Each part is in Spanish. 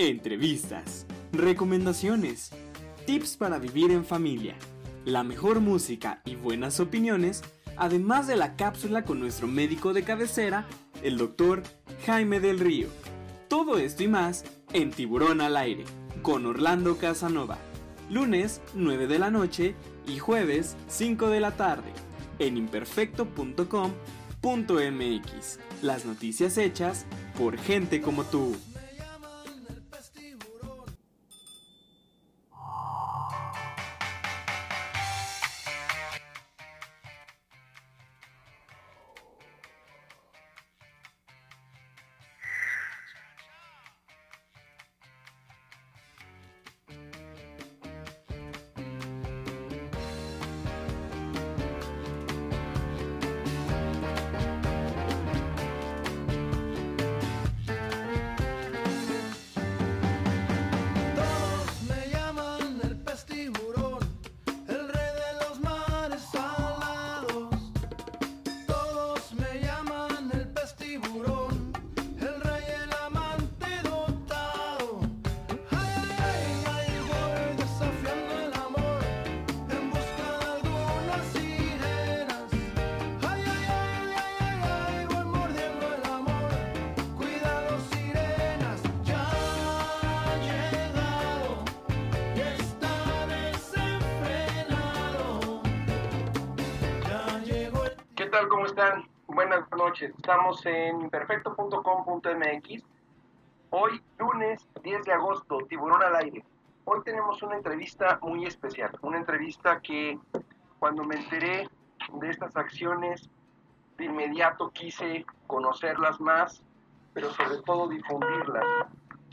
Entrevistas, recomendaciones, tips para vivir en familia, la mejor música y buenas opiniones, además de la cápsula con nuestro médico de cabecera, el doctor Jaime del Río. Todo esto y más en Tiburón al Aire, con Orlando Casanova. Lunes 9 de la noche y jueves 5 de la tarde en imperfecto.com.mx. Las noticias hechas por gente como tú. Estamos en perfecto.com.mx. Hoy, lunes 10 de agosto, Tiburón al aire. Hoy tenemos una entrevista muy especial. Una entrevista que cuando me enteré de estas acciones, de inmediato quise conocerlas más, pero sobre todo difundirlas.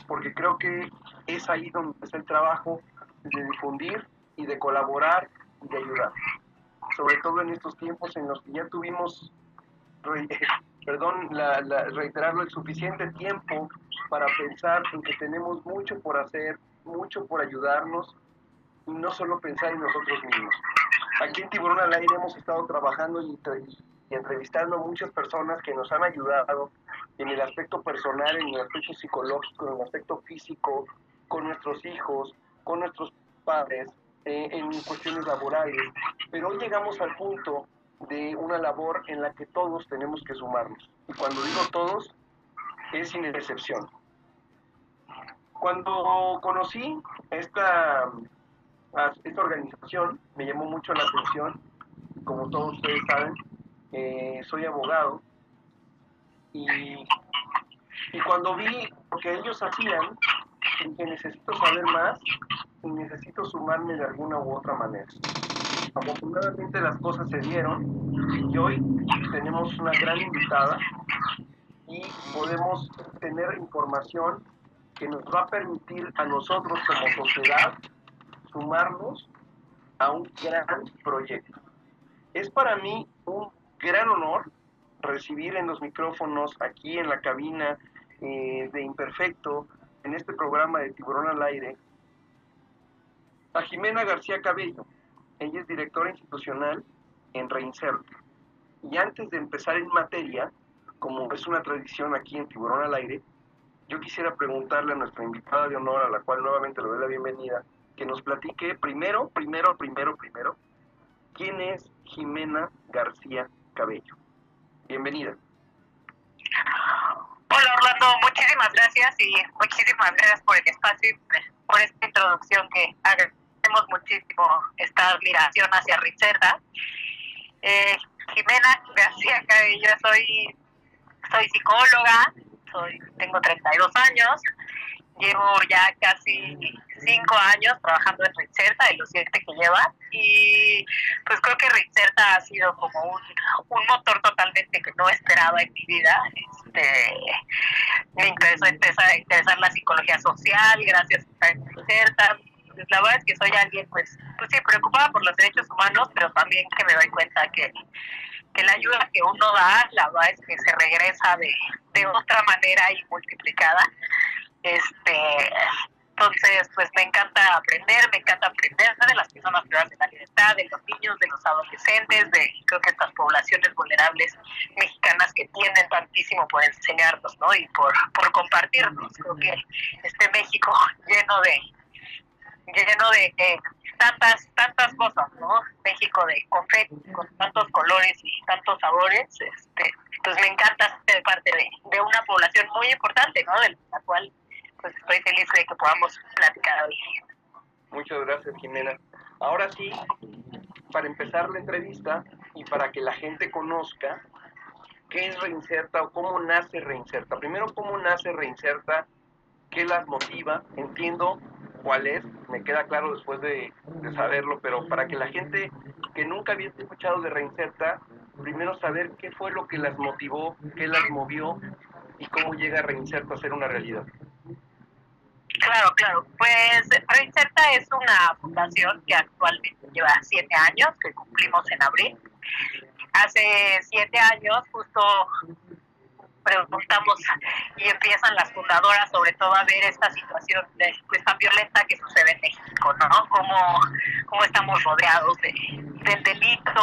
Porque creo que es ahí donde está el trabajo de difundir y de colaborar y de ayudar sobre todo en estos tiempos en los que ya tuvimos, perdón, la, reiterarlo, el suficiente tiempo para pensar en que tenemos mucho por hacer, mucho por ayudarnos y no solo pensar en nosotros mismos. Aquí en Tiburón al Aire hemos estado trabajando y, y entrevistando a muchas personas que nos han ayudado en el aspecto personal, en el aspecto psicológico, en el aspecto físico, con nuestros hijos, con nuestros padres, eh, en cuestiones laborales, pero hoy llegamos al punto de una labor en la que todos tenemos que sumarnos. Y cuando digo todos, es sin excepción. Cuando conocí esta, esta organización, me llamó mucho la atención. Como todos ustedes saben, eh, soy abogado. Y, y cuando vi lo que ellos hacían, que necesito saber más y necesito sumarme de alguna u otra manera. Afortunadamente las cosas se dieron y hoy tenemos una gran invitada y podemos tener información que nos va a permitir a nosotros como sociedad sumarnos a un gran proyecto. Es para mí un gran honor recibir en los micrófonos aquí en la cabina eh, de Imperfecto, en este programa de Tiburón al Aire, a Jimena García Cabello. Ella es directora institucional en Reinserte. Y antes de empezar en materia, como es una tradición aquí en Tiburón al Aire, yo quisiera preguntarle a nuestra invitada de honor, a la cual nuevamente le doy la bienvenida, que nos platique primero, primero, primero, primero, quién es Jimena García Cabello. Bienvenida. Hola Orlando, muchísimas gracias y muchísimas gracias por el espacio y por esta introducción que agradecemos muchísimo esta admiración hacia Ricerda. Eh, Jimena García Cabello, soy, soy psicóloga, soy, tengo 32 años, llevo ya casi cinco años trabajando en Ricerta, de los siete que lleva, y pues creo que Ricerta ha sido como un, un motor totalmente que no esperaba en mi vida. Este, me interesó empezar interesar la psicología social gracias a Ricerta. La verdad es que soy alguien, pues, pues sí, preocupada por los derechos humanos, pero también que me doy cuenta que que la ayuda que uno da, la verdad es que se regresa de, de otra manera y multiplicada. Este, entonces, Entonces, pues me encanta aprender, me encanta aprender de las personas privadas de la libertad, de los niños, de los adolescentes, de creo que estas poblaciones vulnerables mexicanas que tienen tantísimo por enseñarnos, ¿no? Y por, por compartirnos. Creo que este México lleno de lleno de tantas tantas cosas, ¿no? México de confeti, con tantos colores y tantos sabores, este, pues me encanta ser parte de, de una población muy importante, ¿no? De la cual pues estoy feliz de que podamos platicar hoy. Muchas gracias, Jimena. Ahora sí, para empezar la entrevista y para que la gente conozca qué es Reinserta o cómo nace Reinserta. Primero, cómo nace Reinserta, qué las motiva, entiendo cuál es, me queda claro después de, saberlo, pero para que la gente que nunca había escuchado de Reinserta, primero saber qué fue lo que las motivó, qué las movió y cómo llega Reinserta a ser una realidad. Claro, claro. Pues Reinserta es una fundación que actualmente lleva siete años, que cumplimos en abril. Hace siete años justo preguntamos y empiezan las fundadoras sobre todo a ver esta situación de, pues, tan violenta que sucede en México, ¿no? Cómo, cómo estamos rodeados de, del delito,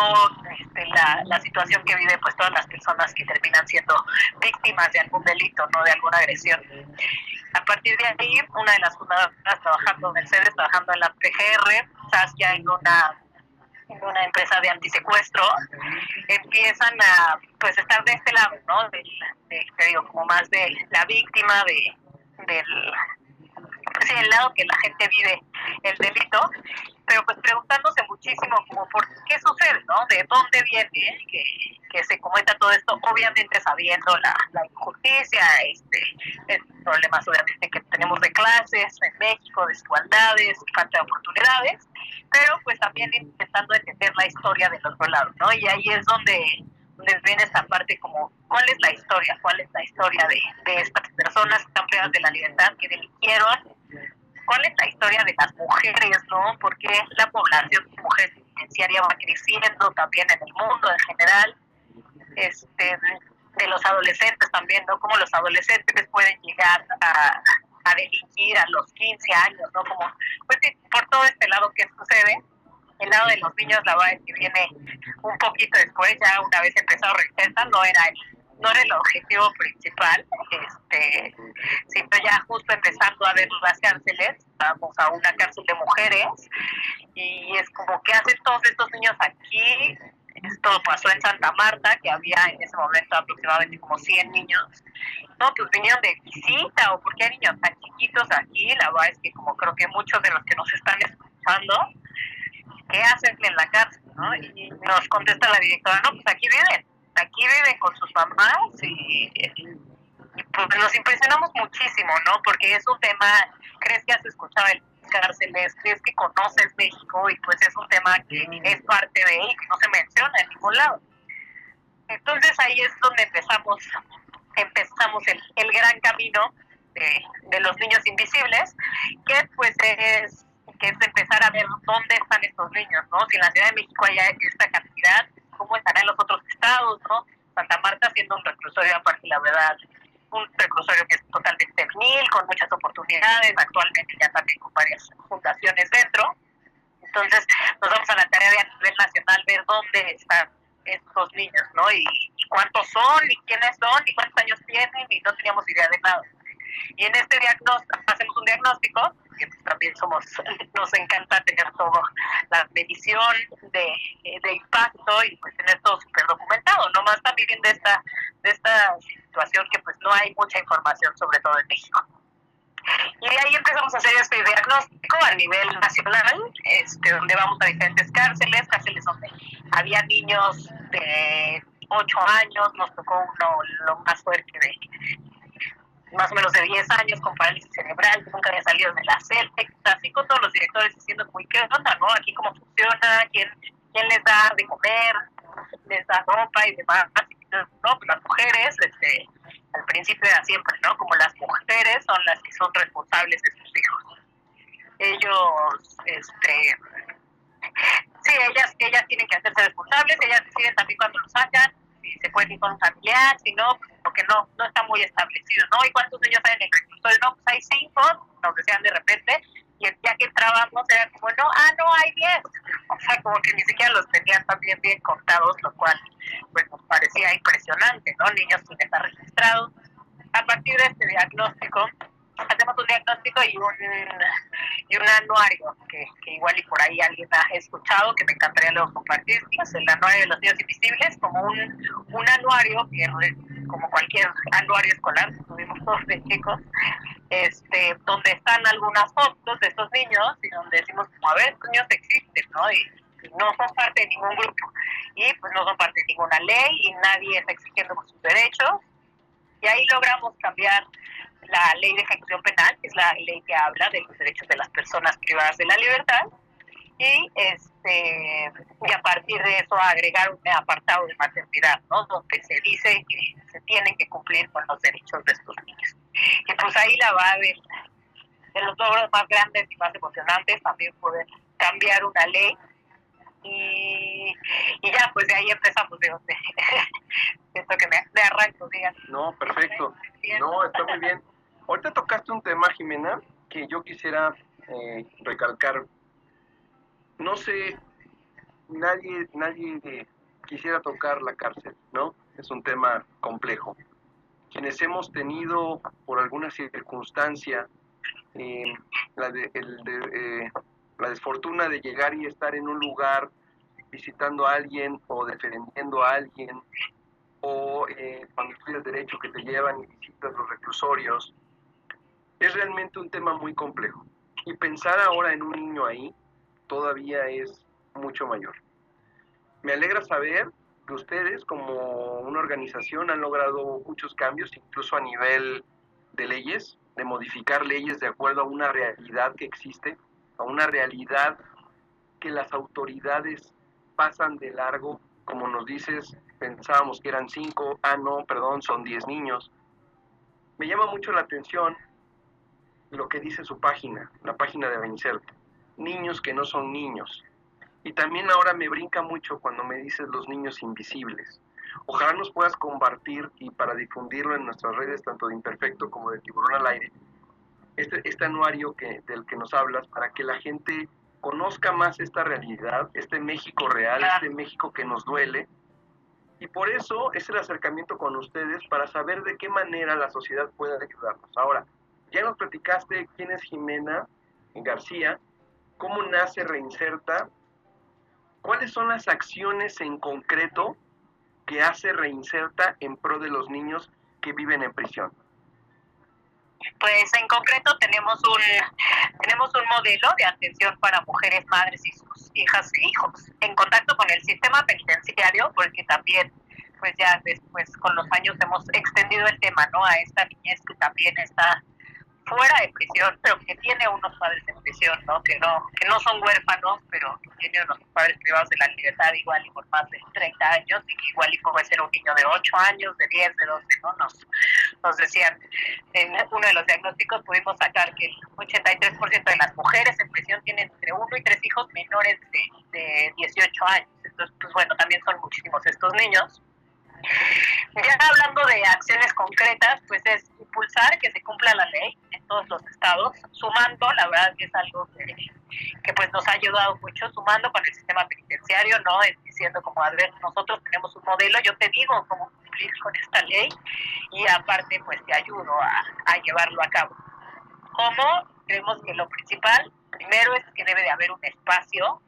este, la, la situación que viven pues todas las personas que terminan siendo víctimas de algún delito, ¿no? De alguna agresión. A partir de ahí, una de las fundadoras trabajando, Mercedes, trabajando en la PGR, Saskia en una en una empresa de antisecuestro, empiezan a pues estar de este lado, ¿no? De, de, te digo, como más de la víctima, de del sí, el lado que la gente vive el delito, pero pues preguntándose muchísimo como por qué sucede, ¿no? De dónde viene que, que se cometa todo esto, obviamente sabiendo la, la injusticia, este, problemas obviamente que tenemos de clases en México, desigualdades, falta de oportunidades, pero pues también intentando entender la historia del otro lado, ¿no? Y ahí es donde les viene esta parte como, ¿cuál es la historia? ¿Cuál es la historia de, de estas personas que están privadas de la libertad, que delinquieron? ¿Cuál es la historia de las mujeres, no? Porque la población de mujeres va creciendo también en el mundo en general. Este, de los adolescentes también, ¿no? Como los adolescentes pueden llegar a, a delinquir a los 15 años, ¿no? Como, pues por todo este lado que sucede, el lado de los niños, la verdad es que viene un poquito después, ya una vez empezado Receta, no era el, no era el objetivo principal, este, sino ya justo empezando a ver las cárceles, vamos a una cárcel de mujeres, y es como, ¿qué hacen todos estos niños aquí? Esto pasó en Santa Marta, que había en ese momento aproximadamente como 100 niños. No, pues vinieron de visita, o porque hay niños tan chiquitos aquí. La verdad es que, como creo que muchos de los que nos están escuchando, ¿qué hacen en la cárcel? ¿no? Y nos contesta la directora, no, pues aquí viven, aquí viven con sus mamás y, y pues nos impresionamos muchísimo, ¿no? Porque es un tema, crees que has escuchado el cárceles, crees que conoces México y pues es un tema que es parte de él, que no se menciona en ningún lado. Entonces ahí es donde empezamos, empezamos el, el gran camino de, de los niños invisibles, que pues es que es empezar a ver dónde están estos niños, ¿no? Si en la Ciudad de México hay esta cantidad, cómo estarán los otros estados, ¿no? Santa Marta siendo un reclusorio aparte, la verdad, un reclusorio que es totalmente juvenil, con muchas oportunidades, actualmente ya también con varias fundaciones dentro. Entonces, nos vamos a la tarea de a nivel nacional ver dónde están estos niños, ¿no? Y, y cuántos son, y quiénes son, y cuántos años tienen, y no teníamos idea de nada. Y en este diagnóstico, hacemos un diagnóstico, que pues también somos, nos encanta tener todo, la medición de, impacto y pues tener todo súper documentado, no más también de esta, de esta situación que pues no hay mucha información, sobre todo en México. Y de ahí empezamos a hacer este diagnóstico a nivel nacional, este, donde vamos a diferentes cárceles, cárceles donde había niños de 8 años, nos tocó uno lo más fuerte de más o menos de 10 años con parálisis cerebral, nunca había salido de la celda, así con todos los directores diciendo, muy ¿qué onda, no? Aquí cómo funciona, quién, quién les da de comer, les da ropa y demás. No, pues las mujeres, este, al principio era siempre, ¿no? Como las mujeres son las que son responsables de sus hijos. Ellos, este, sí, ellas, ellas tienen que hacerse responsables, ellas deciden también cuando lo sacan, se puede ir con familiar, si no, porque no, no está muy establecido, ¿no? ¿Y cuántos niños hay en el reclusorio? No, pues hay cinco, nos decían de repente, y el día que entrábamos era como, no, ah, no, hay 10. O sea, como que ni siquiera los tenían también bien contados, lo cual pues nos parecía impresionante, ¿no? Niños sin estar registrados. A partir de este diagnóstico, hacemos un diagnóstico y un, y un anuario que, que, igual y por ahí alguien ha escuchado, que me encantaría luego compartir, es el anuario de los niños invisibles, como un, un anuario que como cualquier anuario escolar, tuvimos todos de chicos, este, donde están algunas fotos de estos niños y donde decimos, a ver, estos niños existen, ¿no? Y, no son parte de ningún grupo y pues no son parte de ninguna ley y nadie está exigiendo sus derechos y ahí logramos cambiar la ley de ejecución penal, que es la ley que habla de los derechos de las personas privadas de la libertad, y este y a partir de eso agregar un apartado de maternidad, ¿no? donde se dice que se tienen que cumplir con los derechos de estos niños. Y pues ahí la va a ver de los logros más grandes y más emocionantes también poder cambiar una ley y, y ya pues de ahí empezamos de donde siento que me, me arranco digan. No perfecto. No está muy bien. Ahorita tocaste un tema Jimena que yo quisiera eh, recalcar. No sé, nadie, nadie quisiera tocar la cárcel, ¿no? Es un tema complejo. Quienes hemos tenido por alguna circunstancia eh, la, de, eh, la desfortuna de llegar y estar en un lugar visitando a alguien o defendiendo a alguien, o eh, cuando estudias derecho que te llevan y visitas los reclusorios, es realmente un tema muy complejo. Y pensar ahora en un niño ahí, todavía es mucho mayor. Me alegra saber que ustedes como una organización han logrado muchos cambios, incluso a nivel de leyes, de modificar leyes de acuerdo a una realidad que existe, a una realidad que las autoridades pasan de largo, como nos dices, pensábamos que eran cinco, ah no, perdón, son diez niños. Me llama mucho la atención lo que dice su página, la página de Bencert niños que no son niños. Y también ahora me brinca mucho cuando me dices los niños invisibles. Ojalá nos puedas compartir y para difundirlo en nuestras redes, tanto de Imperfecto como de Tiburón al Aire, este, este anuario que, del que nos hablas, para que la gente conozca más esta realidad, este México real, este México que nos duele. Y por eso es el acercamiento con ustedes para saber de qué manera la sociedad puede ayudarnos. Ahora, ya nos platicaste quién es Jimena García, cómo nace Reinserta, cuáles son las acciones en concreto que hace Reinserta en pro de los niños que viven en prisión. Pues en concreto tenemos un tenemos un modelo de atención para mujeres madres y sus hijas e hijos en contacto con el sistema penitenciario porque también pues ya después con los años hemos extendido el tema no a esta niñez que también está fuera de prisión, pero que tiene unos padres en prisión, ¿no? Que no, que no son huérfanos, pero que tienen unos padres privados de la libertad igual y por más de 30 años, y que igual y puede ser un niño de 8 años, de 10, de 12, ¿no? Nos, nos decían, en uno de los diagnósticos pudimos sacar que el 83% de las mujeres en prisión tienen entre uno y tres hijos menores de, de 18 años. Entonces, pues bueno, también son muchísimos estos niños. Ya hablando de acciones concretas, pues es impulsar que se cumpla la ley en todos los estados, sumando, la verdad que es algo que, pues nos ha ayudado mucho, sumando con el sistema penitenciario, ¿no? Diciendo como, a ver, nosotros tenemos un modelo, yo te digo cómo cumplir con esta ley y aparte pues te ayudo a, a llevarlo a cabo. ¿Cómo? Creemos que lo principal, primero es que debe de haber un espacio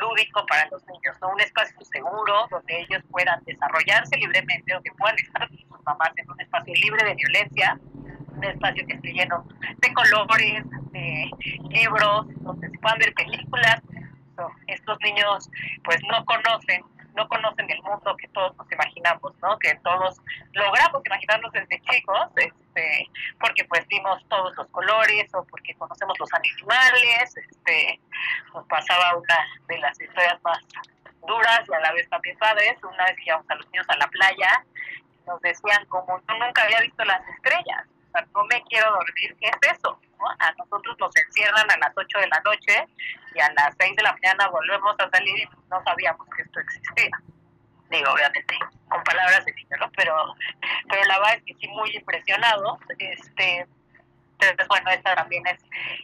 lúdico para los niños, ¿no? un espacio seguro donde ellos puedan desarrollarse libremente, donde puedan estar con sus mamás en un espacio libre de violencia, un espacio que esté lleno de colores, de libros, donde se puedan ver películas. estos niños pues no conocen no conocen el mundo que todos nos imaginamos, ¿no? Que todos logramos imaginarnos desde chicos, este, porque pues vimos todos los colores o porque conocemos los animales, este, nos pasaba una de las historias más duras y a la vez también padres, una vez que íbamos a los niños a la playa, nos decían como yo nunca había visto las estrellas, o sea, no me quiero dormir, ¿qué es eso? A nosotros nos encierran a las 8 de la noche y a las 6 de la mañana volvemos a salir y no sabíamos que esto existía. Digo, obviamente, con palabras de niño, ¿no? Pero, pero la verdad es que sí, muy impresionado. Este, entonces, bueno, esta también es,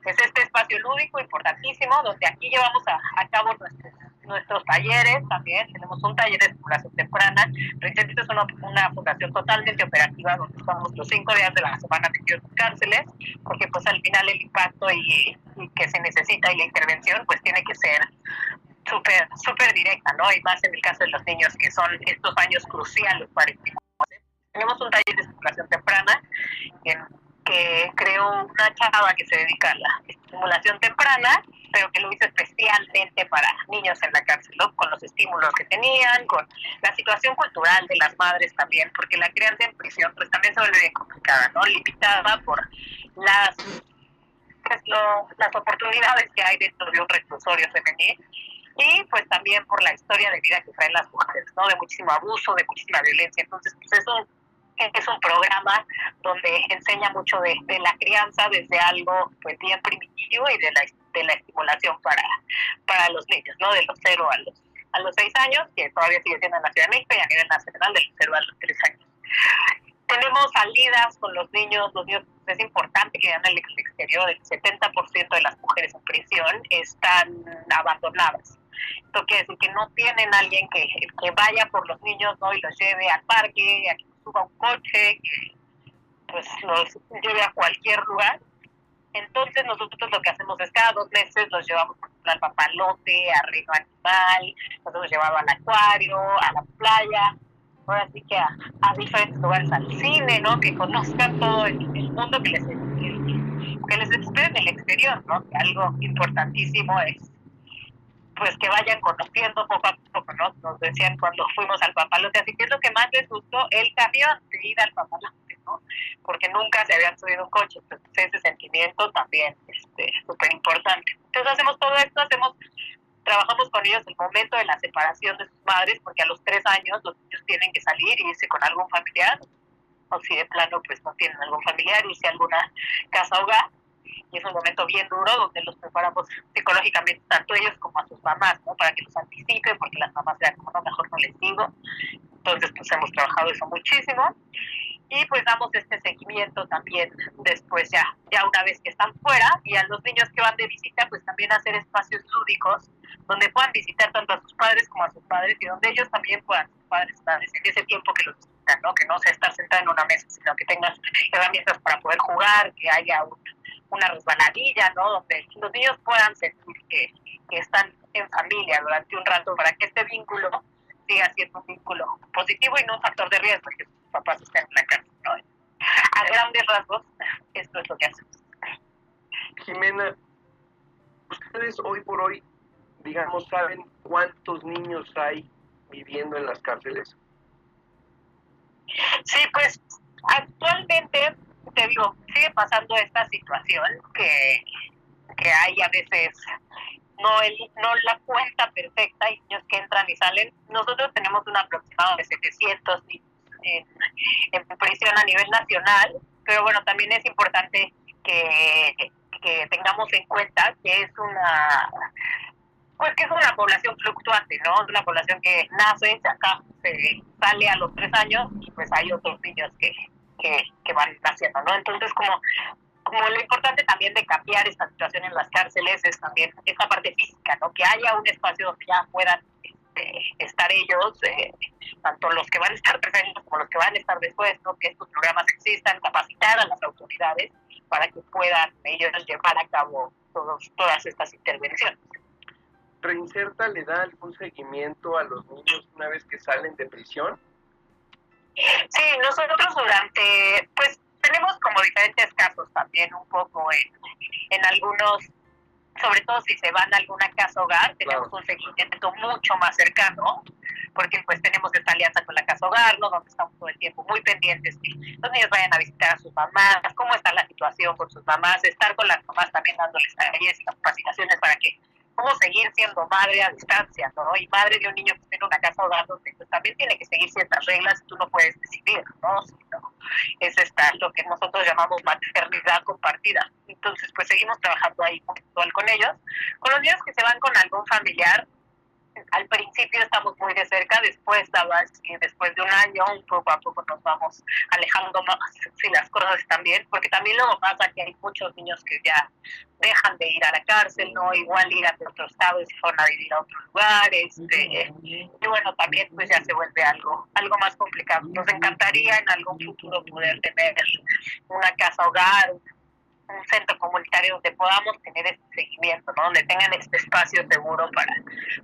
es este espacio lúdico importantísimo, donde aquí llevamos a, a cabo nuestros nuestros talleres también, tenemos un taller de estimulación temprana, Recientemente es una, una, fundación totalmente operativa donde estamos los cinco días de la semana metidos en cárceles, porque pues al final el impacto y, que se necesita y la intervención pues tiene que ser súper súper directa, ¿no? Y más en el caso de los niños que son estos años cruciales para el Tenemos un taller de estimulación temprana en que creó una chava que se dedica a la estimulación temprana, pero que lo hizo especialmente para niños en la cárcel, con los estímulos que tenían, con la situación cultural de las madres también, porque la crianza en prisión pues también se vuelve bien complicada, ¿no? Limitada por las pues, lo, las oportunidades que hay dentro de un reclusorio femenil y pues también por la historia de vida que traen las mujeres, ¿no? De muchísimo abuso, de muchísima violencia. Entonces, pues eso es un programa donde enseña mucho de, la crianza desde algo pues bien primitivo y de la, de la estimulación para, para los niños, ¿no? De los cero a los, a los seis años, que todavía sigue siendo en la Ciudad de México y a nivel nacional de los cero a los tres años. Tenemos salidas con los niños, los niños es importante que vean el exterior, el 70% de las mujeres en prisión están abandonadas. Esto quiere decir que no tienen alguien que, que vaya por los niños ¿no? y los lleve al parque, a suba un coche, que pues los lleve a cualquier lugar. Entonces nosotros lo que hacemos es cada dos meses los llevamos al papalote, a Reino Animal, nos hemos llevado al acuario, a la playa, ahora sí que a, diferentes lugares, al cine, ¿no? Que conozcan todo el, mundo que les, que les en el exterior, ¿no? Que algo importantísimo es pues que vayan conociendo poco a poco, ¿no? Nos decían cuando fuimos al papalote, así que es lo que más les gustó, el camión de ir al papalote, ¿no? Porque nunca se habían subido un coche, entonces ese sentimiento también es este, súper importante. Entonces hacemos todo esto, hacemos trabajamos con ellos el momento de la separación de sus madres, porque a los tres años los niños tienen que salir y irse con algún familiar, o si de plano pues no tienen algún familiar, irse a alguna casa hogar y es un momento bien duro donde los preparamos psicológicamente tanto ellos como a sus mamás, ¿no? Para que los anticipen, porque las mamás vean como no, mejor no les digo. Entonces, pues hemos trabajado eso muchísimo. Y pues damos este seguimiento también después ya, ya una vez que están fuera y a los niños que van de visita, pues también hacer espacios lúdicos donde puedan visitar tanto a sus padres como a sus padres y donde ellos también puedan, sus padres, padres, en ese tiempo que los Que no sea estar sentado en una mesa, sino que tengas herramientas para poder jugar, que haya un una resbaladilla. Donde los niños puedan sentir que, están en familia durante un rato para que este vínculo siga siendo un vínculo positivo y no un factor de riesgo que sus papás estén en la casa, ¿no? A grandes rasgos, esto es lo que hacemos. Jimena, ustedes hoy por hoy, digamos, saben cuántos niños hay viviendo en las cárceles. Sí, pues actualmente te digo, sigue pasando esta situación que, que hay a veces no el, no la cuenta perfecta y niños que entran y salen. Nosotros tenemos un aproximado de 700 en, en prisión a nivel nacional, pero bueno, también es importante que, que tengamos en cuenta que es una pues que es una población fluctuante, ¿no? Es una población que nace, acá se sale a los tres años y pues hay otros niños que, que, van haciendo, ¿no? Entonces, como, como lo importante también de cambiar esta situación en las cárceles es también esta parte física, ¿no? Que haya un espacio donde ya puedan este, estar ellos, eh, tanto los que van a estar presentes como los que van a estar después, ¿no? Que estos programas existan, capacitar a las autoridades para que puedan ellos llevar a cabo todos, todas estas intervenciones. ¿Reinserta le da algún seguimiento a los niños una vez que salen de prisión? Sí, nosotros durante, pues tenemos como diferentes casos también un poco en, en algunos, sobre todo si se van a alguna casa hogar, tenemos un seguimiento mucho más cercano, porque pues tenemos esta alianza con la casa hogar, ¿no? donde estamos todo el tiempo muy pendientes que los niños vayan a visitar a sus mamás, cómo está la situación con sus mamás, estar con las mamás también dándoles talleres y capacitaciones para que cómo seguir siendo madre a distancia, ¿no? Y madre de un niño que está en una casa donde pues, también tiene que seguir ciertas reglas y tú no puedes decidir, ¿no? es esta, lo que nosotros llamamos maternidad compartida. Entonces, pues seguimos trabajando ahí con ellos. Con los niños que se van con algún familiar, al principio estamos muy de cerca, después que después de un año, un poco a poco nos vamos alejando más si las cosas están bien, porque también luego pasa que hay muchos niños que ya dejan de ir a la cárcel, no igual ir a otro estado y se van a vivir a otro lugar, este, y bueno, también pues ya se vuelve algo, algo más complicado. Nos encantaría en algún futuro poder tener una casa hogar, un centro comunitario donde podamos tener este seguimiento, ¿no? donde tengan este espacio seguro para,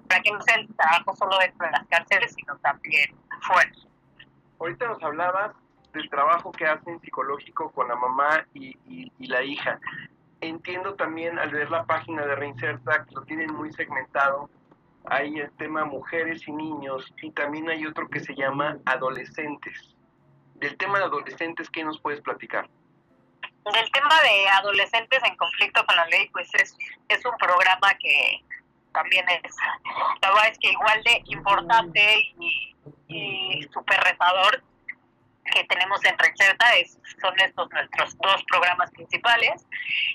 para que no sea el trabajo solo dentro de las cárceles, sino también fuera. Ahorita nos hablabas del trabajo que hacen psicológico con la mamá y, y, la hija. Entiendo también al ver la página de Reinserta que lo tienen muy segmentado. Hay el tema mujeres y niños y también hay otro que se llama adolescentes. Del tema de adolescentes, ¿qué nos puedes platicar? Del tema de adolescentes en conflicto con la ley, pues es, es un programa que también es, la verdad es que igual de importante y, y súper retador que tenemos en Recherta es, son estos nuestros dos programas principales.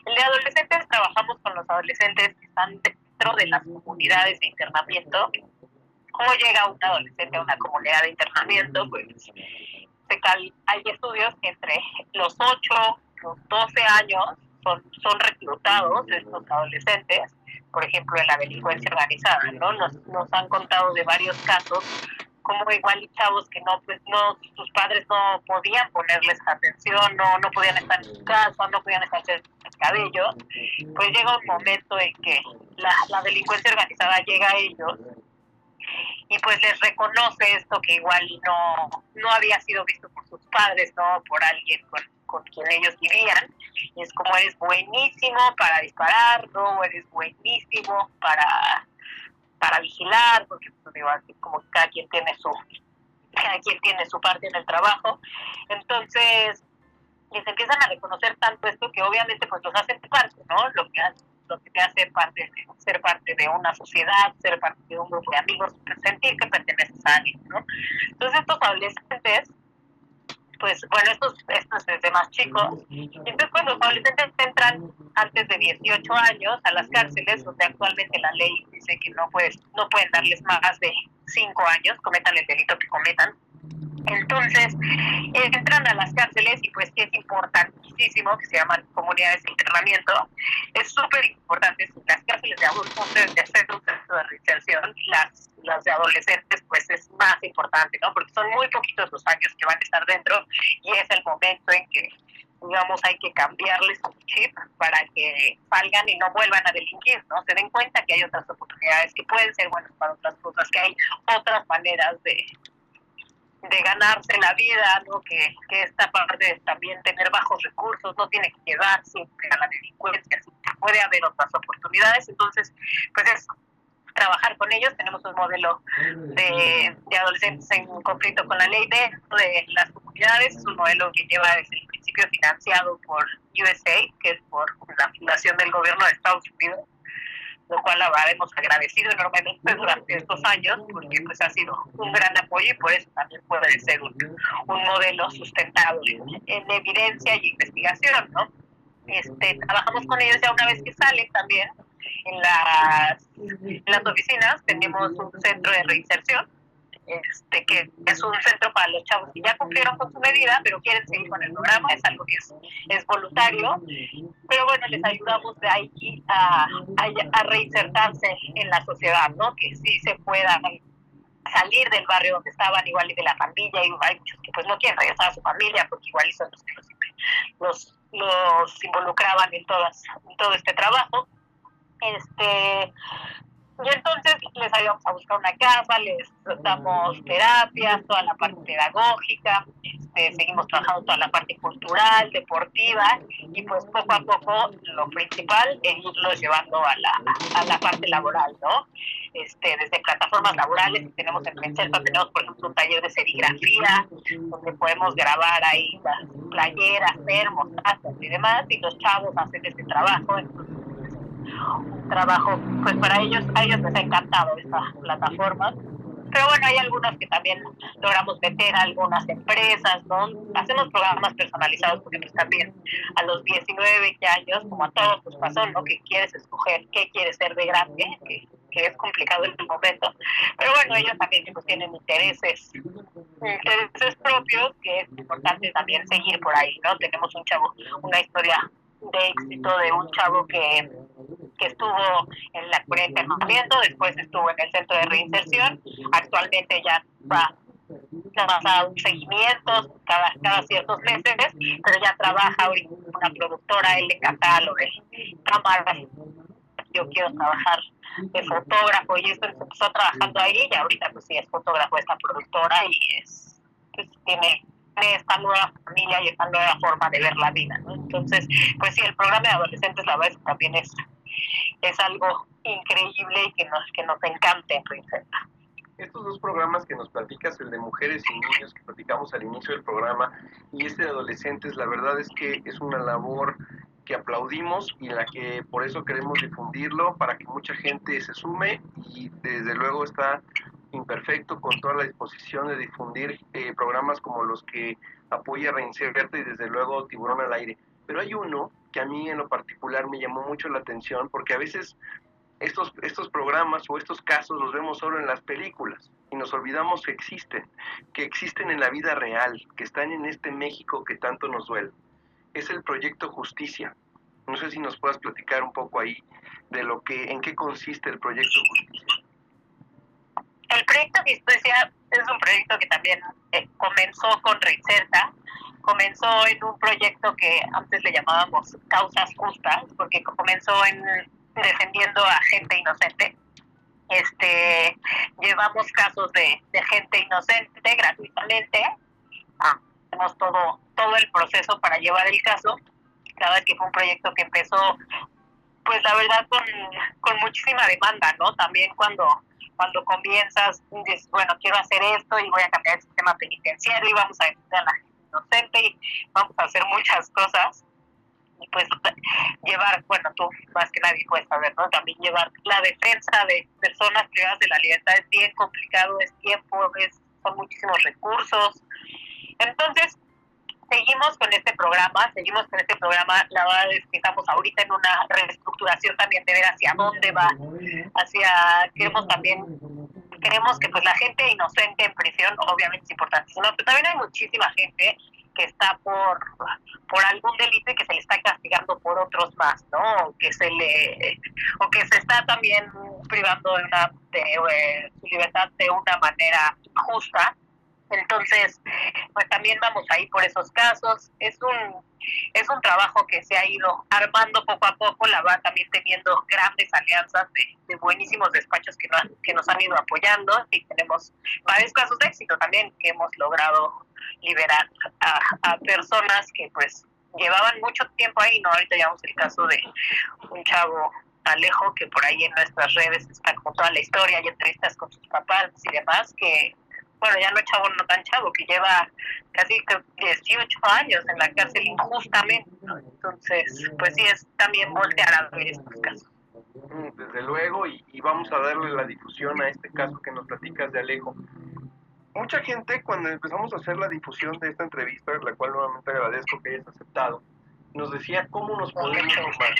El de adolescentes trabajamos con los adolescentes que están dentro de las comunidades de internamiento. ¿Cómo llega un adolescente a una comunidad de internamiento? Pues hay estudios que entre los 8 los 12 años son, son reclutados estos adolescentes, por ejemplo, en la delincuencia organizada, ¿no? Nos, nos han contado de varios casos como igual chavos que no, pues no, sus padres no podían ponerles atención, no, no podían estar en su casa, no podían estar el cabello, pues llega un momento en que la, la delincuencia organizada llega a ellos y pues les reconoce esto que igual no, no había sido visto por sus padres, no por alguien con con quien ellos vivían. Y es como eres buenísimo para disparar, ¿no? Eres buenísimo para, para vigilar, porque pues, digo, así como cada quien tiene su cada quien tiene su parte en el trabajo. Entonces, les empiezan a reconocer tanto esto que obviamente pues los hacen parte, ¿no? Lo que, lo que te hace parte ser parte de una sociedad, ser parte de un grupo de amigos, sentir que perteneces a alguien, ¿no? Entonces estos adolescentes pues bueno, estos, estos desde más chicos. Entonces, pues los adolescentes entran antes de 18 años a las cárceles, donde actualmente la ley dice que no, puedes, no pueden darles más de 5 años, cometan el delito que cometan. Entonces, entran a las cárceles y pues es importantísimo que se llaman comunidades de internamiento. Es súper importante, las cárceles de adultos de centro de reinserción, las, las de adolescentes pues es más importante, ¿no? Porque son muy poquitos los años que van a estar dentro y es el momento en que digamos, hay que cambiarles su chip para que salgan y no vuelvan a delinquir, ¿no? Se den cuenta que hay otras oportunidades que pueden ser buenas para otras cosas, que hay otras maneras de, de ganarse la vida, ¿no? que, que esta parte de también tener bajos recursos, no tiene que quedar siempre a la delincuencia, puede haber otras oportunidades, entonces, pues es trabajar con ellos, tenemos un modelo de, de adolescentes en conflicto con la ley dentro de las comunidades, es un modelo que lleva desde el principio financiado por USA, que es por la fundación del gobierno de Estados Unidos, lo cual hemos agradecido enormemente durante estos años, porque pues ha sido un gran apoyo y por eso también puede ser un, modelo sustentable en evidencia y investigación, ¿no? Este, trabajamos con ellos ya una vez que salen también en las, en las oficinas, tenemos un centro de reinserción este, que es un centro para los chavos que ya cumplieron con su medida, pero quieren seguir con el programa, es algo que es, voluntario, pero bueno, les ayudamos de ahí a, a, reinsertarse en la sociedad, ¿no? Que sí se puedan salir del barrio donde estaban, igual y de la familia, y hay muchos que pues no quieren regresar a su familia, porque igual son los que los, los, involucraban en, todas, en todo este trabajo. Este, y entonces les ayudamos a buscar una casa, les damos terapias, toda la parte pedagógica, este, seguimos trabajando toda la parte cultural, deportiva, y pues poco a poco lo principal es irlos llevando a la, a la parte laboral, ¿no? Este, desde plataformas laborales que tenemos en Penselpa, tenemos por ejemplo un taller de serigrafía, donde podemos grabar ahí las playeras, termos, y demás, y los chavos hacen este trabajo, entonces trabajo, pues para ellos, a ellos les ha encantado esta plataforma. Pero bueno, hay algunas que también logramos meter a algunas empresas, ¿no? Hacemos programas personalizados porque pues también a los 19, 20 años, como a todos nos pasó, ¿no? Que quieres escoger qué quieres ser de grande, que que es complicado en el momento. Pero bueno, ellos también pues, tienen intereses, intereses propios que es importante también seguir por ahí, ¿no? Tenemos un chavo, una historia de éxito de un chavo que, que estuvo en la cuarentena entrenamiento, después estuvo en el centro de reinserción, actualmente ya va a seguimientos cada, cada ciertos meses, pero ya trabaja ahorita una productora, él le catálogo de cámaras. Yo quiero trabajar de fotógrafo y esto empezó trabajando ahí y ahorita pues sí es fotógrafo de esta productora y es pues tiene esta nueva familia y esta nueva forma de ver la vida, ¿no? Entonces, pues sí, el programa de adolescentes la verdad también es, es algo increíble y que nos, que nos encanta en Princesa. Estos dos programas que nos platicas, el de mujeres y niños que platicamos al inicio del programa y este de adolescentes, la verdad es que es una labor que aplaudimos y la que por eso queremos difundirlo para que mucha gente se sume y desde luego está imperfecto con toda la disposición de difundir eh, programas como los que apoya Reinserte y desde luego Tiburón al Aire. Pero hay uno que a mí en lo particular me llamó mucho la atención porque a veces estos, estos programas o estos casos los vemos solo en las películas y nos olvidamos que existen, que existen en la vida real, que están en este México que tanto nos duele. Es el proyecto Justicia. No sé si nos puedas platicar un poco ahí de lo que, en qué consiste el proyecto Justicia. El proyecto Justicia es un proyecto que también eh, comenzó con Reinserta, comenzó en un proyecto que antes le llamábamos causas justas, porque comenzó en defendiendo a gente inocente. Este, llevamos casos de, gente inocente gratuitamente, hacemos todo todo el proceso para llevar el caso. cada vez que fue un proyecto que empezó, pues la verdad con muchísima demanda, ¿no? También cuando cuando comienzas, dices, bueno, quiero hacer esto y voy a cambiar el sistema penitenciario y vamos a defender a la gente inocente y vamos a hacer muchas cosas. Y pues llevar, bueno, tú más que nadie puedes saber, ¿no? También llevar la defensa de personas privadas de la libertad es bien complicado, es tiempo, es, son muchísimos recursos. Entonces, seguimos con este programa, seguimos con este programa, la verdad es que estamos ahorita en una reestructuración también de ver hacia dónde va, hacia, queremos también, queremos que pues la gente inocente en prisión, obviamente es importantísimo, pero también hay muchísima gente que está por por algún delito y que se le está castigando por otros más, ¿no? O que se le o que se está también privando de una de, eh, su libertad de una manera justa entonces, pues también vamos ahí por esos casos. Es un es un trabajo que se ha ido armando poco a poco, la va también teniendo grandes alianzas de, buenísimos despachos que, nos, que nos han ido apoyando y tenemos varios casos de éxito también que hemos logrado liberar a, a personas que pues llevaban mucho tiempo ahí, ¿no? Ahorita llevamos el caso de un chavo Alejo, que por ahí en nuestras redes está con toda la historia y entrevistas con sus papás y demás, que bueno, ya no es chavo, no tan chavo, que lleva casi 18 años en la cárcel injustamente. Entonces, pues sí, es también voltear a ver estos casos. Mm, desde luego, y, vamos a darle la difusión a este caso que nos platicas de Alejo. Mucha gente, cuando empezamos a hacer la difusión de esta entrevista, la cual nuevamente agradezco que hayas aceptado, nos decía cómo nos podemos sumar.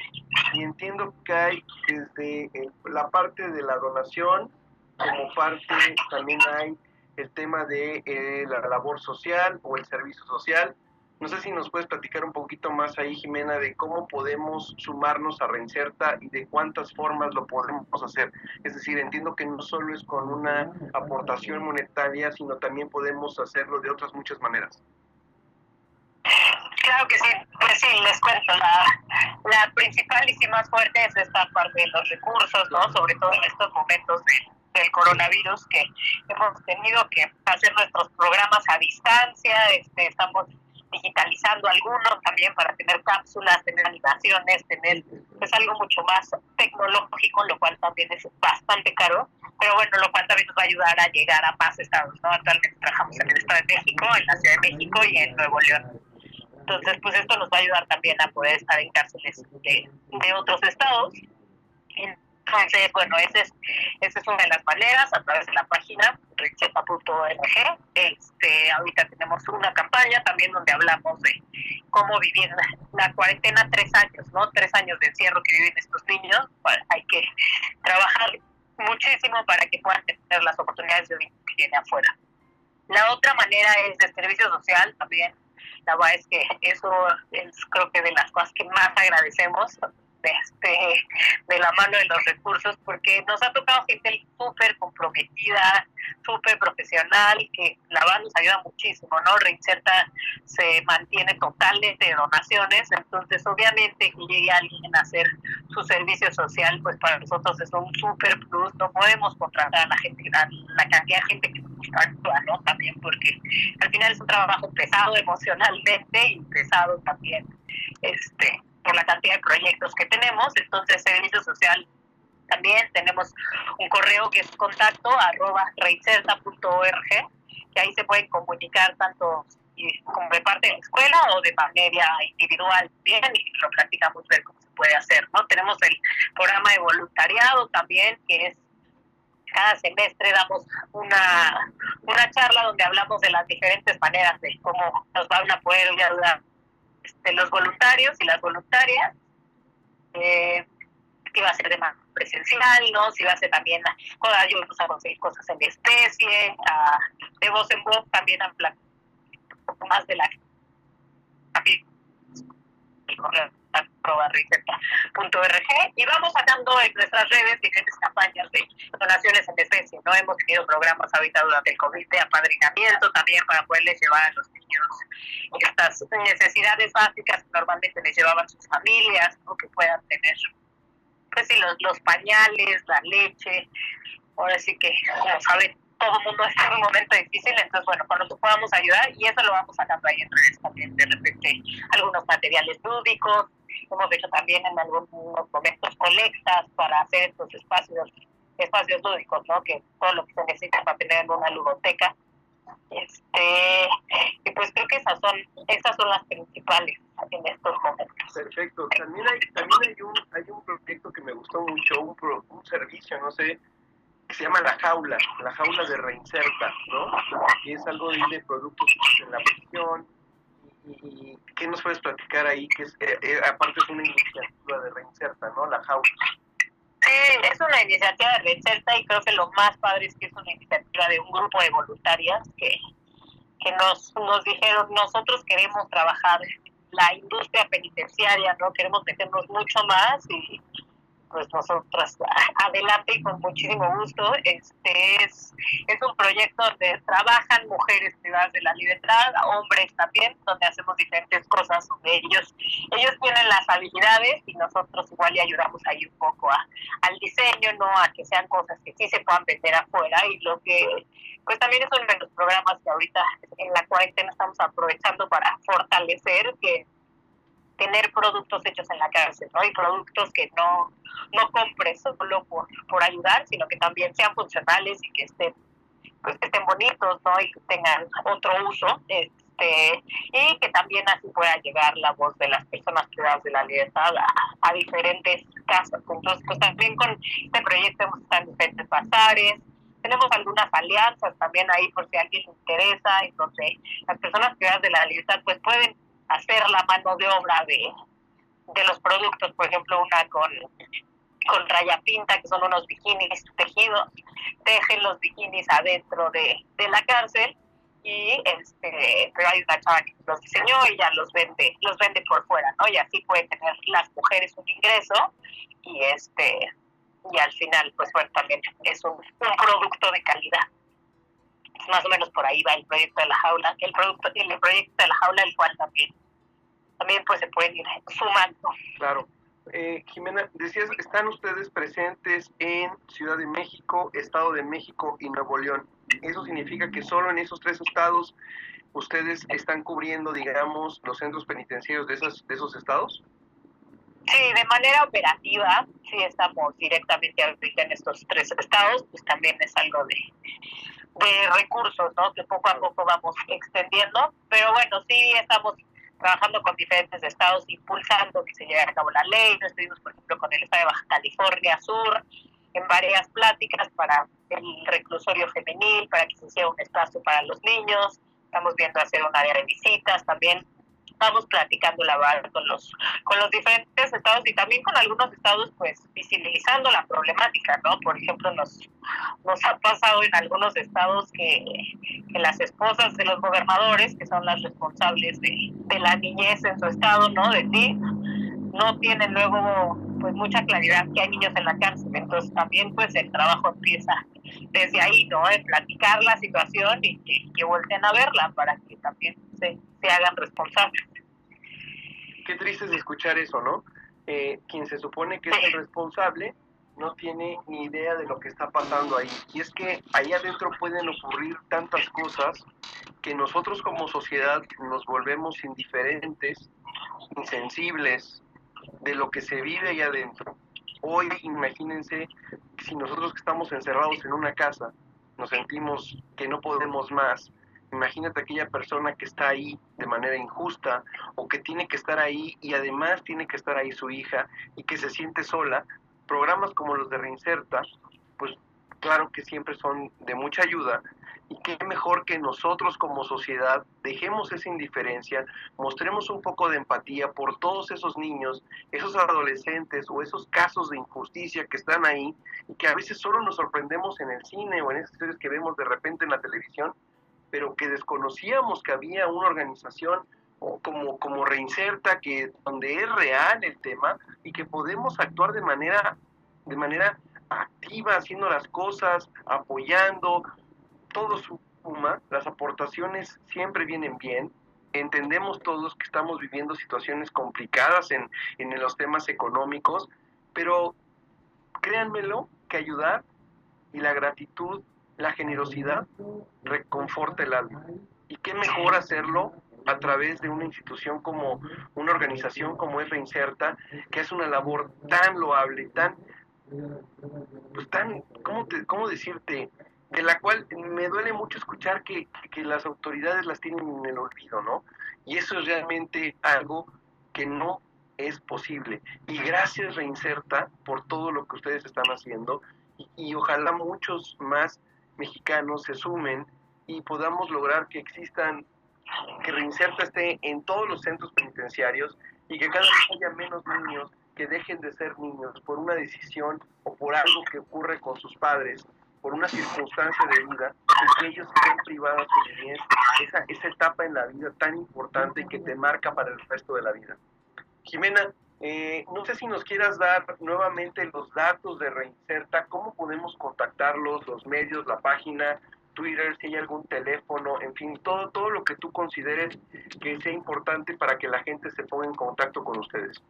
Y entiendo que hay desde eh, la parte de la donación, como parte también hay el tema de eh, la labor social o el servicio social. No sé si nos puedes platicar un poquito más ahí, Jimena, de cómo podemos sumarnos a Reinserta y de cuántas formas lo podemos hacer. Es decir, entiendo que no solo es con una aportación monetaria, sino también podemos hacerlo de otras muchas maneras. Claro que sí, pues sí, les cuento, la, la principal y más fuerte es esta parte de los recursos, ¿no? Sobre todo en estos momentos de del coronavirus que hemos tenido que hacer nuestros programas a distancia, este, estamos digitalizando algunos también para tener cápsulas, tener animaciones, tener pues algo mucho más tecnológico, lo cual también es bastante caro, pero bueno, lo cual también nos va a ayudar a llegar a más estados, ¿no? Actualmente trabajamos en el Estado de México, en la Ciudad de México y en Nuevo León. Entonces, pues esto nos va a ayudar también a poder estar en cárceles de, de otros estados. Entonces, bueno, esa es, esa es una de las maneras a través de la página richeta.org. Este, ahorita tenemos una campaña también donde hablamos de cómo vivir la cuarentena tres años, ¿no? Tres años de encierro que viven estos niños. hay que trabajar muchísimo para que puedan tener las oportunidades de vivir que tiene afuera. La otra manera es de servicio social también. La verdad es que eso es creo que de las cosas que más agradecemos este, de la mano de los recursos, porque nos ha tocado gente súper comprometida, súper profesional, que la verdad nos ayuda muchísimo, ¿no? Reinserta se mantiene totalmente de donaciones, entonces obviamente que llegue alguien a hacer su servicio social, pues para nosotros es un súper plus, no podemos contratar a la gente, a la cantidad de gente que actúa, ¿no? También porque al final es un trabajo pesado emocionalmente y pesado también, este por la cantidad de proyectos que tenemos. Entonces, Servicio Social también tenemos un correo que es contacto arroba reinserta.org, que ahí se pueden comunicar tanto como de parte de la escuela o de manera individual bien y lo platicamos ver cómo se puede hacer no tenemos el programa de voluntariado también que es cada semestre damos una una charla donde hablamos de las diferentes maneras de cómo nos van a poder ayudar de los voluntarios y las voluntarias, eh, que va a ser de más presencial, ¿no? Si va a ser también, ayudarnos a conseguir cosas en especie, de voz en voz también hablar un poco más de la y vamos sacando en nuestras redes diferentes campañas de donaciones en especie, ¿no? Hemos tenido programas ahorita durante el COVID de apadrinamiento también para poderles llevar a los niños estas necesidades básicas que normalmente les llevaban sus familias, ¿no? Que puedan tener, pues sí, los, los pañales, la leche, ahora sí que, como saben, todo el mundo está en un momento difícil, entonces bueno, cuando podamos ayudar y eso lo vamos sacando ahí en redes también, de repente algunos materiales lúdicos, hemos hecho también en algunos momentos colectas para hacer estos espacios espacios lúdicos, ¿no? Que todo lo que se necesita para tener una ludoteca. Este, y pues creo que esas son esas son las principales en estos momentos. Perfecto. También hay también hay un hay un proyecto que me gustó mucho, un, un servicio, no sé, que se llama La Jaula, La Jaula de Reinserta, ¿no? Y es algo de productos en la prisión, y, qué nos puedes platicar ahí que es eh, eh, aparte es una iniciativa de Reinserta no la jaula sí es una iniciativa de Reinserta y creo que lo más padre es que es una iniciativa de un grupo de voluntarias que que nos nos dijeron nosotros queremos trabajar la industria penitenciaria no queremos meternos mucho más y pues nosotras. Adelante y con muchísimo gusto. Este es, es un proyecto donde trabajan mujeres privadas de la libertad, hombres también, donde hacemos diferentes cosas donde ellos, ellos tienen las habilidades y nosotros igual le ayudamos ahí un poco a, al diseño, no a que sean cosas que sí se puedan vender afuera y lo que pues también es uno de los programas que ahorita en la cuarentena estamos aprovechando para fortalecer que tener productos hechos en la cárcel, ¿no? Y productos que no, no compres solo por, por ayudar, sino que también sean funcionales y que estén, pues, que estén bonitos, ¿no? Y que tengan otro uso, este, y que también así pueda llegar la voz de las personas privadas de la libertad a, a diferentes casas. Entonces, pues también con este proyecto hemos estado en diferentes bazares, tenemos algunas alianzas también ahí por si alguien se interesa, y donde las personas privadas de la libertad pues pueden hacer la mano de obra de, de los productos, por ejemplo, una con, con raya pinta, que son unos bikinis tejidos, tejen los bikinis adentro de, de la cárcel y este pero hay una chava que los diseñó y ya los vende los vende por fuera no y así pueden tener las mujeres un ingreso y este y al final pues bueno también es un, un producto de calidad más o menos por ahí va el proyecto de la jaula el producto el proyecto de la jaula el cual también también pues se pueden ir sumando. Claro. Eh, Jimena, decías, están ustedes presentes en Ciudad de México, Estado de México y Nuevo León. ¿Eso significa que solo en esos tres estados ustedes están cubriendo, digamos, los centros penitenciarios de esos, de esos estados? Sí, de manera operativa, sí estamos directamente en estos tres estados, pues también es algo de, de recursos, ¿no? Que poco a poco vamos extendiendo, pero bueno, sí estamos trabajando con diferentes estados, impulsando que se lleve a cabo la ley. Estuvimos, por ejemplo, con el estado de Baja California Sur en varias pláticas para el reclusorio femenil, para que se hiciera un espacio para los niños. Estamos viendo hacer un área de visitas también estamos platicando la con los con los diferentes estados y también con algunos estados pues visibilizando la problemática no por ejemplo nos nos ha pasado en algunos estados que, que las esposas de los gobernadores que son las responsables de, de la niñez en su estado no de ti no tienen luego pues mucha claridad que hay niños en la cárcel. Entonces también pues el trabajo empieza desde ahí no en platicar la situación y que, que a verla para que también se, se hagan responsables qué triste es escuchar eso, ¿no? Eh, quien se supone que es el responsable no tiene ni idea de lo que está pasando ahí. Y es que ahí adentro pueden ocurrir tantas cosas que nosotros como sociedad nos volvemos indiferentes, insensibles de lo que se vive ahí adentro. Hoy imagínense si nosotros que estamos encerrados en una casa nos sentimos que no podemos más, Imagínate aquella persona que está ahí de manera injusta o que tiene que estar ahí y además tiene que estar ahí su hija y que se siente sola. Programas como los de Reinserta, pues claro que siempre son de mucha ayuda y qué mejor que nosotros como sociedad dejemos esa indiferencia, mostremos un poco de empatía por todos esos niños, esos adolescentes o esos casos de injusticia que están ahí y que a veces solo nos sorprendemos en el cine o en esas historias que vemos de repente en la televisión pero que desconocíamos que había una organización como, como Reinserta, que, donde es real el tema y que podemos actuar de manera, de manera activa, haciendo las cosas, apoyando, todo suma, las aportaciones siempre vienen bien, entendemos todos que estamos viviendo situaciones complicadas en, en los temas económicos, pero créanmelo que ayudar y la gratitud la generosidad reconforta el alma. ¿Y qué mejor hacerlo a través de una institución como una organización como es Reinserta, que es una labor tan loable, tan, pues tan, ¿cómo, te, cómo decirte? De la cual me duele mucho escuchar que, que las autoridades las tienen en el olvido, ¿no? Y eso es realmente algo que no es posible. Y gracias Reinserta por todo lo que ustedes están haciendo y, y ojalá muchos más mexicanos se sumen y podamos lograr que existan, que Reinserta esté en todos los centros penitenciarios y que cada vez haya menos niños que dejen de ser niños por una decisión o por algo que ocurre con sus padres, por una circunstancia de vida, y que ellos estén privados de niñez, esa, esa etapa en la vida tan importante que te marca para el resto de la vida. Jimena, eh, no sé si nos quieras dar nuevamente los datos de Reinserta, cómo podemos contactarlos, los medios, la página, Twitter, si hay algún teléfono, en fin, todo, todo lo que tú consideres que sea importante para que la gente se ponga en contacto con ustedes.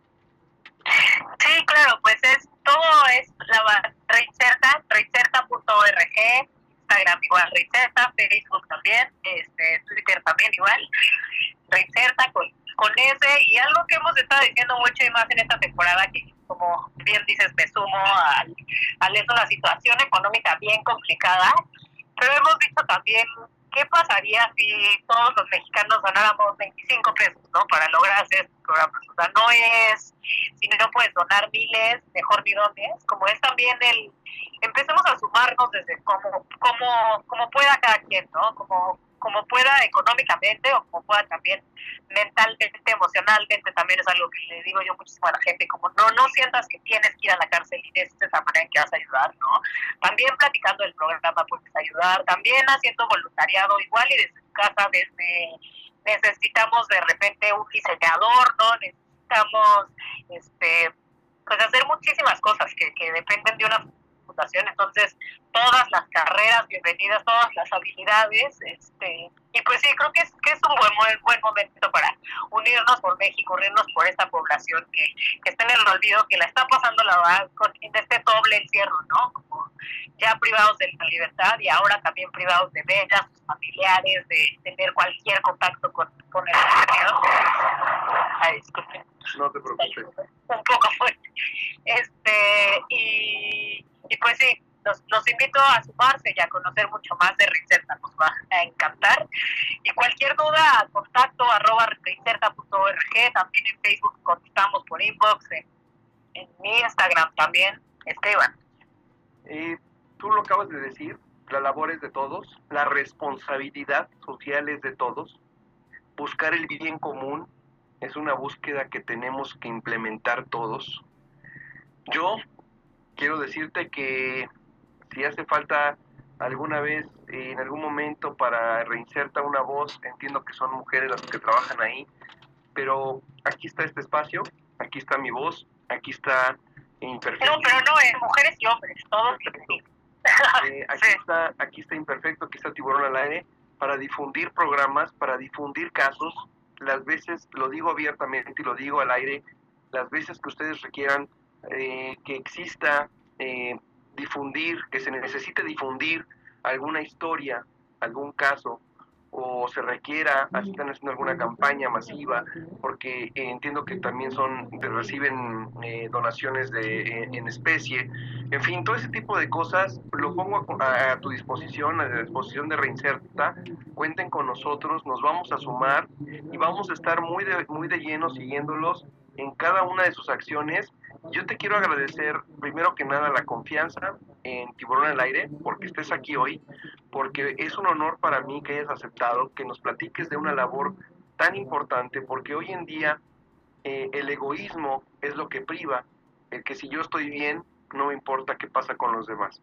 Sí, claro, pues es todo es la Reinserta, reinserta.org, Instagram igual Reinserta, Facebook también, este, Twitter también igual, Reinserta con con ese y algo que hemos estado diciendo mucho y más en esta temporada que como bien dices me sumo al, al eso la situación económica bien complicada pero hemos dicho también qué pasaría si todos los mexicanos ganáramos 25 pesos no para lograr hacer estos programas o sea no es si no puedes donar miles mejor ni dones como es también el empecemos a sumarnos desde como como como pueda cada quien no como como pueda económicamente o como pueda también mentalmente, emocionalmente, también es algo que le digo yo muchísimo a la gente, como no, no sientas que tienes que ir a la cárcel y es esa manera en que vas a ayudar, ¿no? También platicando el programa puedes ayudar, también haciendo voluntariado igual y desde tu casa, desde necesitamos de repente un diseñador, ¿no? Necesitamos, este, pues hacer muchísimas cosas que, que dependen de una entonces todas las carreras bienvenidas, todas las habilidades, este, y pues sí, creo que es, que es un buen, buen, momento para unirnos por México, unirnos por esta población que, que está en el olvido, que la está pasando la verdad con este doble encierro, ¿no? Como ya privados de la libertad y ahora también privados de ver a sus familiares, de tener cualquier contacto con, con el exterior. Ay, disculpen. No te preocupes. Un poco fuerte. Este, y pues sí, los, los, invito a sumarse y a conocer mucho más de Reinserta, nos va a encantar. Y cualquier duda, contacto arroba reinserta.org, también en Facebook contestamos por inbox, en, en Instagram también, Esteban. Eh, tú lo acabas de decir, la labor es de todos, la responsabilidad social es de todos, buscar el bien común es una búsqueda que tenemos que implementar todos. Yo quiero decirte que si hace falta alguna vez, en algún momento, para reinsertar una voz, entiendo que son mujeres las que trabajan ahí, pero aquí está este espacio, aquí está mi voz, aquí está Imperfecto. No, pero no, es mujeres y hombres, todos. Eh, aquí, está, aquí está Imperfecto, aquí está Tiburón al aire, para difundir programas, para difundir casos, las veces, lo digo abiertamente y lo digo al aire, las veces que ustedes requieran eh, que exista eh, difundir, que se necesite difundir alguna historia, algún caso, o se requiera, así están haciendo alguna campaña masiva, porque entiendo que también son reciben eh, donaciones de, en especie, en fin, todo ese tipo de cosas lo pongo a, tu disposición, a la disposición de Reinserta, cuenten con nosotros, nos vamos a sumar y vamos a estar muy de, muy de lleno siguiéndolos en cada una de sus acciones yo te quiero agradecer, primero que nada, la confianza en Tiburón al Aire, porque estés aquí hoy, porque es un honor para mí que hayas aceptado, que nos platiques de una labor tan importante, porque hoy en día eh, el egoísmo es lo que priva, el que si yo estoy bien, no me importa qué pasa con los demás.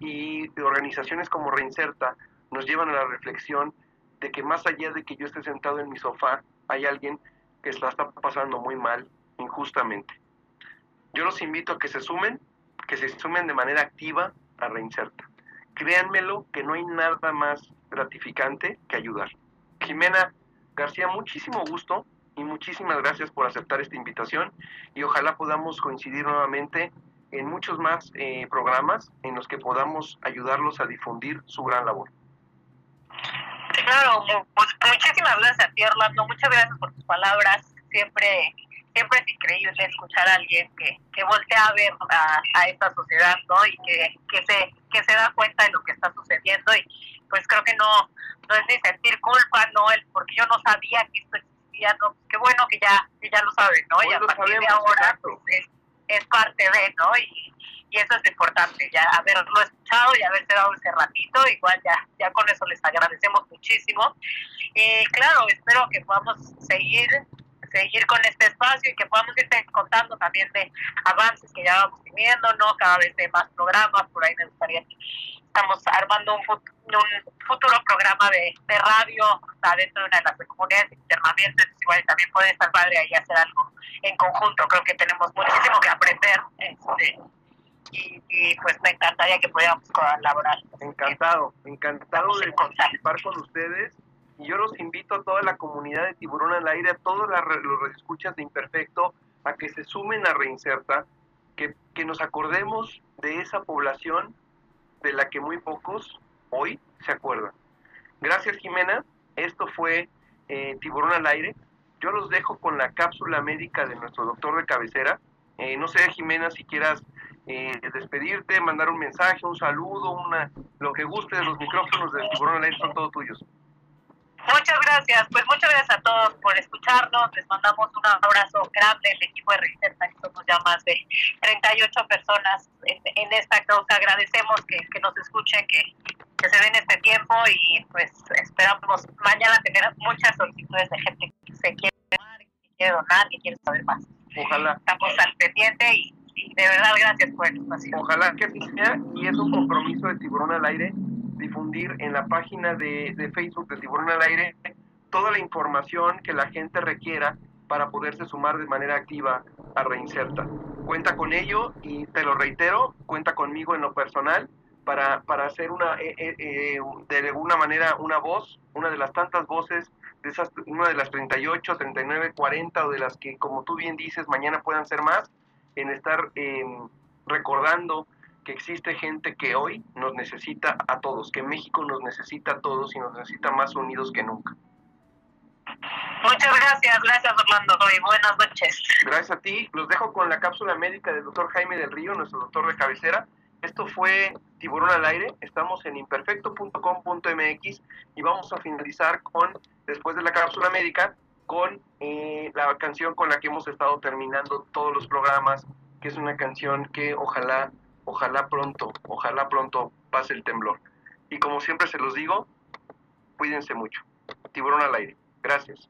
Y, organizaciones como Reinserta nos llevan a la reflexión de que más allá de que yo esté sentado en mi sofá, hay alguien que la está pasando muy mal, injustamente. Yo los invito a que se sumen, que se sumen de manera activa a Reinserta. Créanmelo que no hay nada más gratificante que ayudar. Jimena García, muchísimo gusto y muchísimas gracias por aceptar esta invitación y ojalá podamos coincidir nuevamente en muchos más eh, programas en los que podamos ayudarlos a difundir su gran labor. Claro, pues, muchísimas gracias a ti Orlando, muchas gracias por tus palabras, siempre siempre es increíble escuchar a alguien que, que voltea a ver a, esta sociedad, ¿no? Y que, que, se, que se da cuenta de lo que está sucediendo y pues creo que no, no es ni sentir culpa, ¿no? El, porque yo no sabía que esto existía, ¿no? Qué bueno que ya, que ya lo saben, ¿no? y a partir de ahora pues, es, es, parte de, ¿no? Y, y eso es importante, ya haberlo escuchado y haberse dado ese ratito, igual ya, ya con eso les agradecemos muchísimo. Y claro, espero que podamos seguir seguir con este espacio y que podamos irte contando también de avances que ya vamos teniendo, ¿no? Cada vez de más programas, por ahí me gustaría estamos armando un, futuro programa de, radio dentro de una de las comunidades de internamiento, entonces igual también puede estar padre ahí hacer algo en conjunto, creo que tenemos muchísimo que aprender, este, y, pues me encantaría que pudiéramos colaborar. Encantado, encantado de participar con ustedes y yo los invito a toda la comunidad de Tiburón al Aire, a todos los escuchas de Imperfecto, a que se sumen a Reinserta, que, que nos acordemos de esa población de la que muy pocos hoy se acuerdan. Gracias Jimena, esto fue eh, Tiburón al Aire. Yo los dejo con la cápsula médica de nuestro doctor de cabecera. Eh, no sé, Jimena, si quieras eh, despedirte, mandar un mensaje, un saludo, una, lo que guste de los micrófonos de Tiburón Aire son todos tuyos. Muchas gracias, pues muchas gracias a todos por escucharnos. Les mandamos un abrazo grande el equipo de Registerta, que somos ya más de 38 personas en, esta causa. Agradecemos que, nos escuchen, que, se den este tiempo y pues esperamos mañana tener muchas solicitudes de gente que se quiere que quiere donar, que quiere saber más. Ojalá. Estamos al pendiente y, de verdad gracias por el espacio. Ojalá que así sea y es un compromiso de Tiburón al Aire difundir en la página de, Facebook de Tiburón al Aire toda la información que la gente requiera para poderse sumar de manera activa a Reinserta. Cuenta con ello y te lo reitero, cuenta conmigo en lo personal para, para hacer una, eh, eh, eh, de alguna manera una voz, una de las tantas voces, de esas, una de las 38, 39, 40 o de las que, como tú bien dices, mañana puedan ser más, en estar recordando que existe gente que hoy nos necesita a todos, que México nos necesita a todos y nos necesita más unidos que nunca. Muchas gracias, gracias Orlando y buenas noches. Gracias a ti, los dejo con la cápsula médica del doctor Jaime del Río, nuestro doctor de cabecera. Esto fue Tiburón al Aire, estamos en imperfecto.com.mx y vamos a finalizar con, después de la cápsula médica, con eh, la canción con la que hemos estado terminando todos los programas, que es una canción que ojalá Ojalá pronto, ojalá pronto pase el temblor. Y como siempre se los digo, cuídense mucho. Tiburón al aire. Gracias.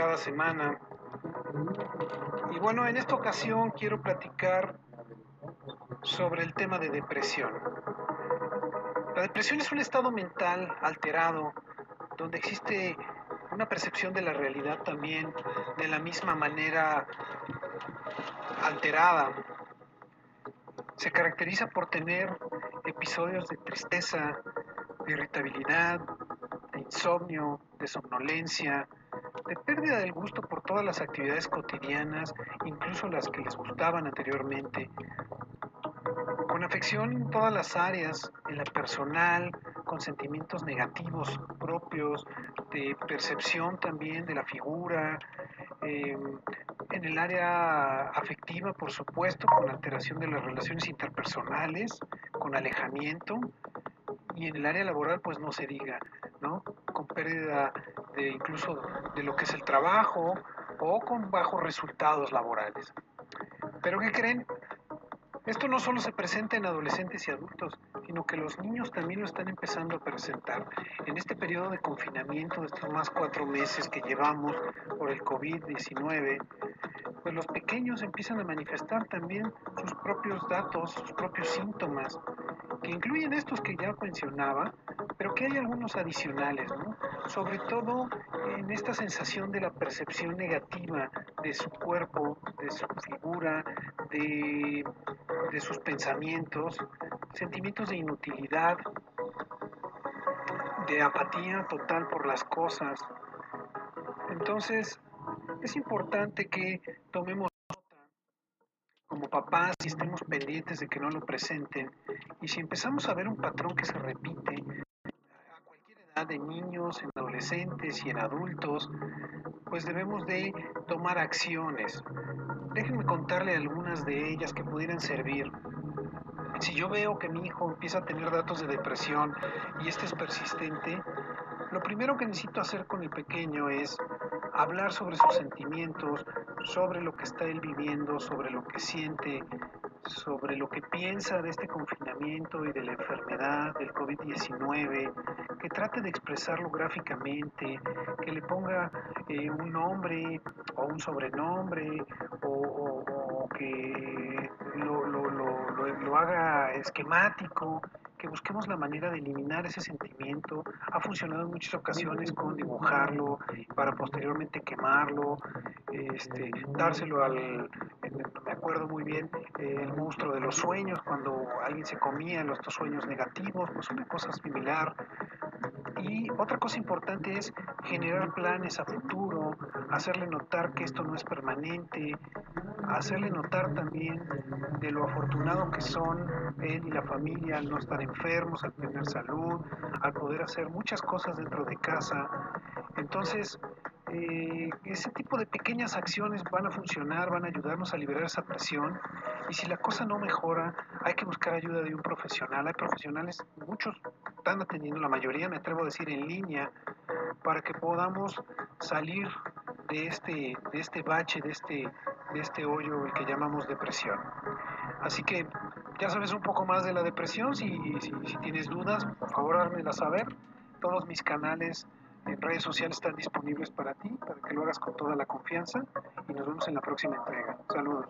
Cada semana. Y bueno, en esta ocasión quiero platicar sobre el tema de depresión. La depresión es un estado mental alterado donde existe una percepción de la realidad también de la misma manera alterada. Se caracteriza por tener episodios de tristeza, de irritabilidad, de insomnio, de somnolencia, de pérdida del gusto por todas las actividades cotidianas, incluso las que les gustaban anteriormente, con afección en todas las áreas, en la personal, con sentimientos negativos propios, de percepción también de la figura, em, en el área afectiva, por supuesto, con alteración de las relaciones interpersonales, con alejamiento, y en el área laboral, pues no se diga, ¿no? Con pérdida de incluso de lo que es el trabajo o con bajos resultados laborales. Pero ¿qué creen? Esto no solo se presenta en adolescentes y adultos, sino que los niños también lo están empezando a presentar. En este periodo de confinamiento de estos más cuatro meses que llevamos por el COVID-19, pues los pequeños empiezan a manifestar también sus propios datos, sus propios síntomas, que incluyen estos que ya mencionaba, pero que hay algunos adicionales, ¿no? Sobre todo en esta sensación de la percepción negativa de su cuerpo, de su figura, de, de sus pensamientos, sentimientos de inutilidad, de apatía total por las cosas. Entonces, es importante que tomemos como papás y estemos pendientes de que no lo presenten. Y si empezamos a ver un patrón que se repite de niños, en adolescentes y en adultos, pues debemos de tomar acciones. Déjenme contarle algunas de ellas que pudieran servir. Si yo veo que mi hijo empieza a tener datos de depresión y este es persistente, lo primero que necesito hacer con el pequeño es hablar sobre sus sentimientos, sobre lo que está él viviendo, sobre lo que siente, sobre lo que piensa de este confinamiento y de la enfermedad del COVID-19, que trate de expresarlo gráficamente, que le ponga eh, un nombre o un sobrenombre o, que lo, lo, lo, lo haga esquemático, que busquemos la manera de eliminar ese sentimiento. Ha funcionado en muchas ocasiones con dibujarlo para posteriormente quemarlo, este, dárselo al, me acuerdo muy bien, el monstruo de los sueños, cuando alguien se comía los sueños negativos, pues una cosa similar. Y otra cosa importante es generar planes a futuro, hacerle notar que esto no es permanente, hacerle notar también de lo afortunado que son él y la familia al no estar enfermos, al tener salud, al poder hacer muchas cosas dentro de casa. Entonces, eh, ese tipo de pequeñas acciones van a funcionar, van a ayudarnos a liberar esa presión. Y si la cosa no mejora, hay que buscar ayuda de un profesional. Hay profesionales, muchos están atendiendo, la mayoría me atrevo a decir en línea, para que podamos salir de este, de este bache, de este, de este hoyo el que llamamos depresión. Así que ya sabes un poco más de la depresión, si, tienes dudas, por favor házmela saber. Todos mis canales en redes sociales están disponibles para ti, para que lo hagas con toda la confianza y nos vemos en la próxima entrega. Saludos.